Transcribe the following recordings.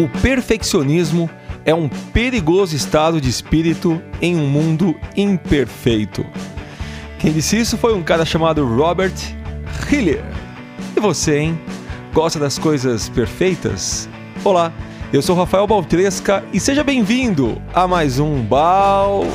O perfeccionismo é um perigoso estado de espírito em um mundo imperfeito. Quem disse isso foi um cara chamado Robert Hiller. E você, hein? Gosta das coisas perfeitas? Olá, eu sou Rafael Baltresca e seja bem-vindo a mais um Balcast.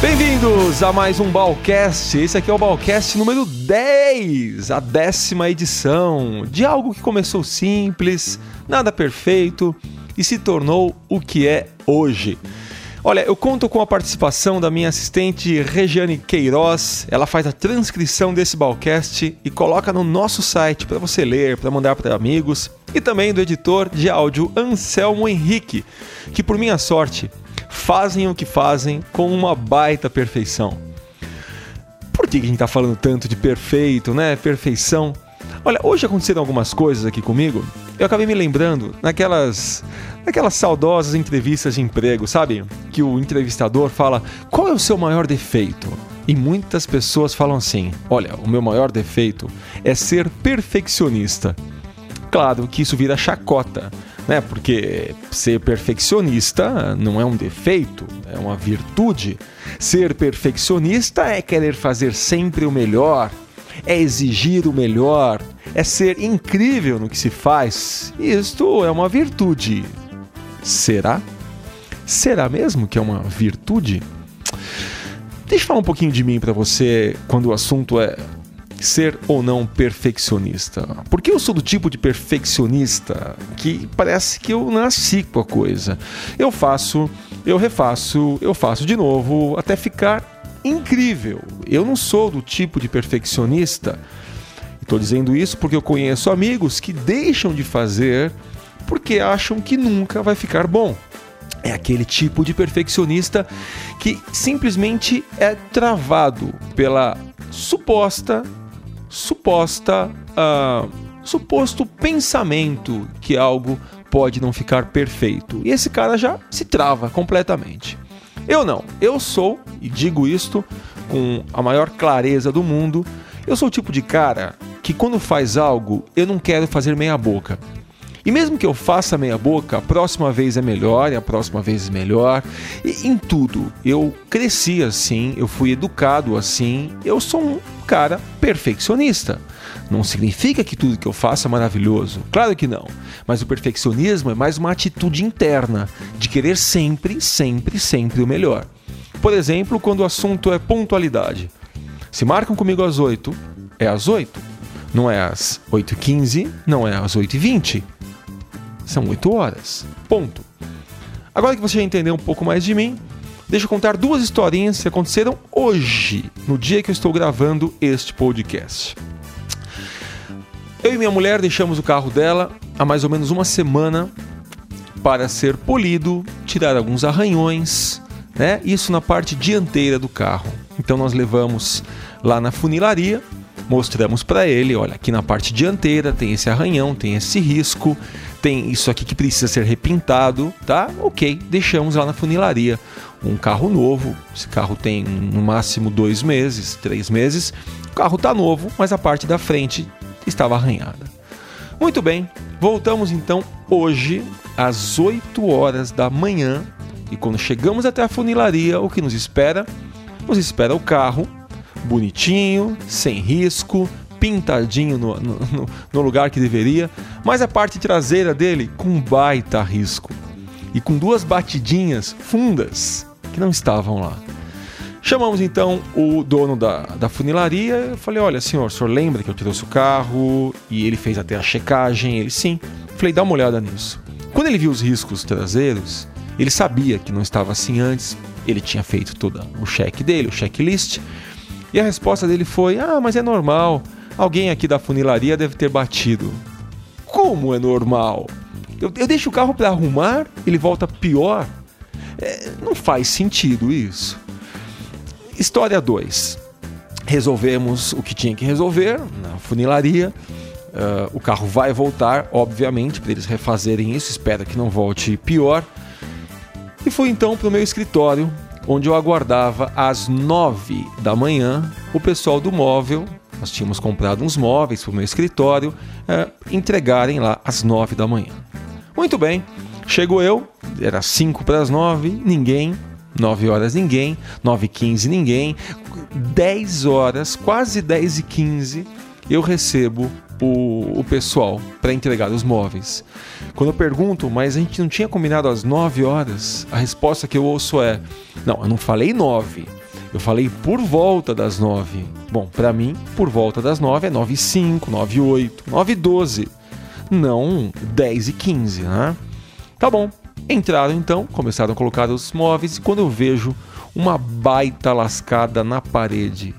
Bem-vindos a mais um Balcast. Esse aqui é o Balcast número 10, a décima edição de algo que começou simples, nada perfeito e se tornou o que é hoje. Olha, eu conto com a participação da minha assistente Regiane Queiroz. Ela faz a transcrição desse Balcast e coloca no nosso site para você ler, para mandar para amigos. E também do editor de áudio Anselmo Henrique, que por minha sorte fazem o que fazem com uma baita perfeição. Por que a gente está falando tanto de perfeito, né? Perfeição. Olha, hoje aconteceram algumas coisas aqui comigo. Eu acabei me lembrando naquelas, naquelas saudosas entrevistas de emprego, sabe? Que o entrevistador fala: qual é o seu maior defeito? E muitas pessoas falam assim: olha, o meu maior defeito é ser perfeccionista. Claro que isso vira chacota né? Porque ser perfeccionista não é um defeito, é uma virtude. Ser perfeccionista é querer fazer sempre o melhor, é exigir o melhor, é ser incrível no que se faz. Isto é uma virtude. Será? Será mesmo que é uma virtude? Deixa eu falar um pouquinho de mim para você quando o assunto é ser ou não perfeccionista. Porque eu sou do tipo de perfeccionista que parece que eu nasci com a coisa. Eu faço, eu refaço, eu faço de novo até ficar incrível. Eu não sou do tipo de perfeccionista. Estou dizendo isso porque eu conheço amigos que deixam de fazer porque acham que nunca vai ficar bom. É aquele tipo de perfeccionista que simplesmente é travado pela suposta suposta uh, suposto pensamento que algo pode não ficar perfeito. E esse cara já se trava completamente. Eu não. Eu sou, e digo isto com a maior clareza do mundo, eu sou o tipo de cara que quando faz algo, eu não quero fazer meia boca. E mesmo que eu faça meia boca, a próxima vez é melhor e a próxima vez é melhor. E em tudo, eu cresci assim, eu fui educado assim, eu sou um cara perfeccionista. Não significa que tudo que eu faço é maravilhoso. Claro que não. Mas o perfeccionismo é mais uma atitude interna de querer sempre, sempre, sempre o melhor. Por exemplo, quando o assunto é pontualidade. Se marcam comigo às 8, é às 8. Não é às 8h15, não é às 8h20. São 8 horas. Ponto. Agora que você já entendeu um pouco mais de mim, deixa eu contar duas historinhas que aconteceram hoje, no dia que eu estou gravando este podcast. Eu e minha mulher deixamos o carro dela há mais ou menos uma semana para ser polido, tirar alguns arranhões, né? Isso na parte dianteira do carro. Então nós levamos lá na funilaria, mostramos para ele, olha, aqui na parte dianteira tem esse arranhão, tem esse risco, tem isso aqui que precisa ser repintado, tá? Ok, deixamos lá na funilaria. Um carro novo, esse carro tem no máximo dois meses, três meses. O carro tá novo, mas a parte da frente estava arranhada. Muito bem, voltamos então hoje às 8 horas da manhã e quando chegamos até a funilaria, o que nos espera? Nos espera o carro bonitinho, sem risco, pintadinho no, no, no, lugar que deveria, mas a parte traseira dele com baita risco e com duas batidinhas fundas que não estavam lá. Chamamos então o dono da, da funilaria. Eu falei: Olha, senhor, o senhor lembra que eu trouxe o carro? E ele fez até a checagem. Ele sim. Falei: Dá uma olhada nisso. Quando ele viu os riscos traseiros, ele sabia que não estava assim antes. Ele tinha feito todo o cheque dele, o checklist. E a resposta dele foi: Ah, mas é normal. Alguém aqui da funilaria deve ter batido. Como é normal? Eu, eu deixo o carro para arrumar, ele volta pior. É, não faz sentido isso. História 2. Resolvemos o que tinha que resolver na funilaria. Uh, o carro vai voltar, obviamente, para eles refazerem isso. Espero que não volte pior. E fui então para o meu escritório, onde eu aguardava às nove da manhã o pessoal do móvel, nós tínhamos comprado uns móveis para o meu escritório, é, entregarem lá às nove da manhã. Muito bem, chego eu, era cinco para as nove, ninguém, nove horas ninguém, nove e quinze ninguém, dez horas, quase dez e quinze, eu recebo o, o pessoal para entregar os móveis. Quando eu pergunto, mas a gente não tinha combinado às 9 horas, a resposta que eu ouço é: não, eu não falei 9. Eu falei por volta das 9. Bom, para mim, por volta das 9 é 9 e 5, 9 e 8, 9 e 12. Não 10 e 15, né? Tá bom. Entraram então, começaram a colocar os móveis e quando eu vejo uma baita lascada na parede.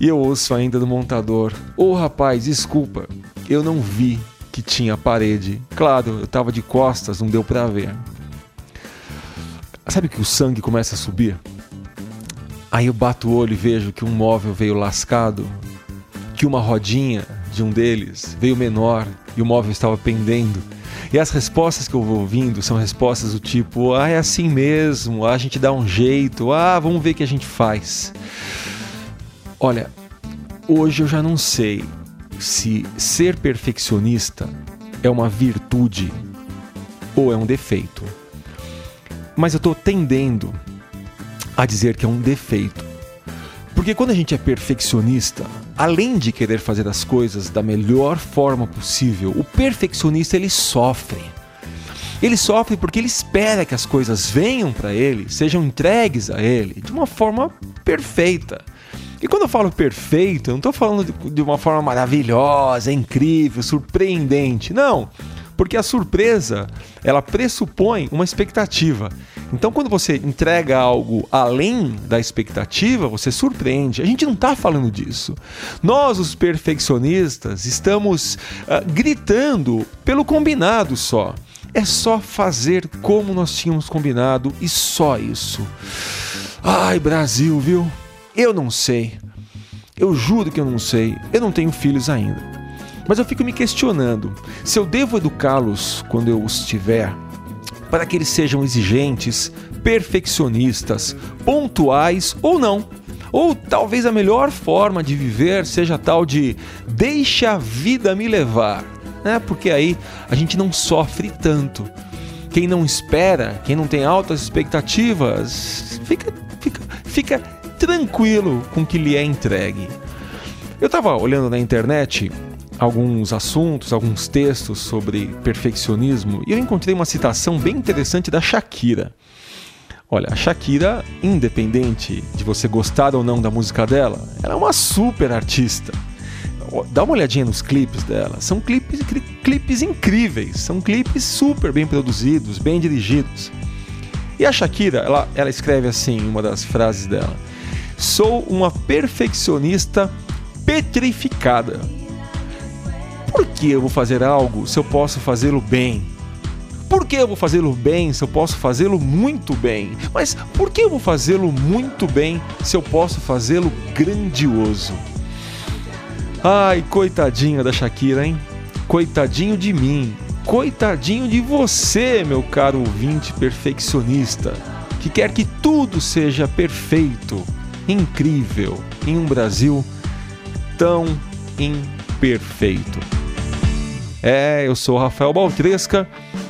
E eu ouço ainda do montador: Ô oh, rapaz, desculpa, eu não vi que tinha parede. Claro, eu tava de costas, não deu para ver. Sabe que o sangue começa a subir? Aí eu bato o olho e vejo que um móvel veio lascado, que uma rodinha de um deles veio menor e o móvel estava pendendo. E as respostas que eu vou ouvindo são respostas do tipo: ah, é assim mesmo, ah, a gente dá um jeito, ah, vamos ver o que a gente faz. Olha, hoje eu já não sei se ser perfeccionista é uma virtude ou é um defeito. Mas eu estou tendendo a dizer que é um defeito. Porque quando a gente é perfeccionista, além de querer fazer as coisas da melhor forma possível, o perfeccionista ele sofre. Ele sofre porque ele espera que as coisas venham para ele, sejam entregues a ele de uma forma perfeita. E quando eu falo perfeito, eu não estou falando de, uma forma maravilhosa, incrível, surpreendente. Não, porque a surpresa ela pressupõe uma expectativa. Então, quando você entrega algo além da expectativa, você surpreende. A gente não está falando disso. Nós, os perfeccionistas, estamos uh, gritando pelo combinado só. É só fazer como nós tínhamos combinado e só isso. Ai, Brasil, viu? Eu não sei. Eu juro que eu não sei. Eu não tenho filhos ainda. Mas eu fico me questionando se eu devo educá-los quando eu os tiver, para que eles sejam exigentes, perfeccionistas, pontuais ou não. Ou talvez a melhor forma de viver seja tal de deixa a vida me levar, né? Porque aí a gente não sofre tanto. Quem não espera, quem não tem altas expectativas, fica, fica, fica tranquilo com o que lhe é entregue. Eu estava olhando na internet alguns assuntos, alguns textos sobre perfeccionismo e eu encontrei uma citação bem interessante da Shakira. Olha, a Shakira, independente de você gostar ou não da música dela, ela é uma super artista. Dá uma olhadinha nos clipes dela. São clipes, clipes incríveis, são clipes super bem produzidos, bem dirigidos. E a Shakira, ela, ela escreve assim, uma das frases dela: Sou uma perfeccionista petrificada. Por que eu vou fazer algo se eu posso fazê-lo bem? Por que eu vou fazê-lo bem se eu posso fazê-lo muito bem? Mas por que eu vou fazê-lo muito bem se eu posso fazê-lo grandioso? Ai, coitadinha da Shakira, hein? Coitadinho de mim. Coitadinho de você, meu caro ouvinte perfeccionista, que quer que tudo seja perfeito incrível em um Brasil tão imperfeito. É, eu sou Rafael Baltresca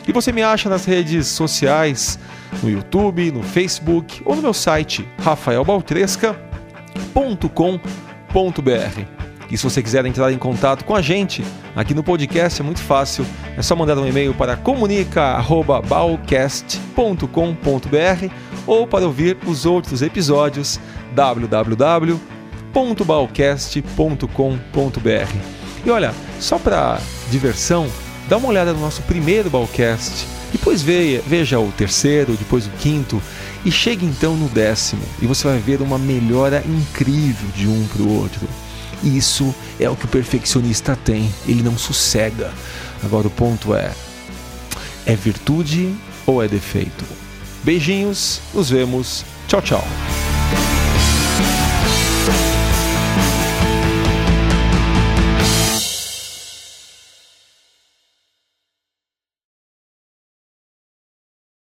e você me acha nas redes sociais, no YouTube, no Facebook ou no meu site rafaelbaltresca.com.br. E se você quiser entrar em contato com a gente aqui no podcast, é muito fácil. É só mandar um e-mail para comunica.balcast.com.br ou para ouvir os outros episódios www.balcast.com.br. E olha, só para diversão, dá uma olhada no nosso primeiro Balcast, depois veja, o terceiro, depois o quinto e chegue então no décimo e você vai ver uma melhora incrível de um para o outro. Isso é o que o perfeccionista tem, ele não sossega. Agora o ponto é: é virtude ou é defeito? Beijinhos, nos vemos. Tchau, tchau.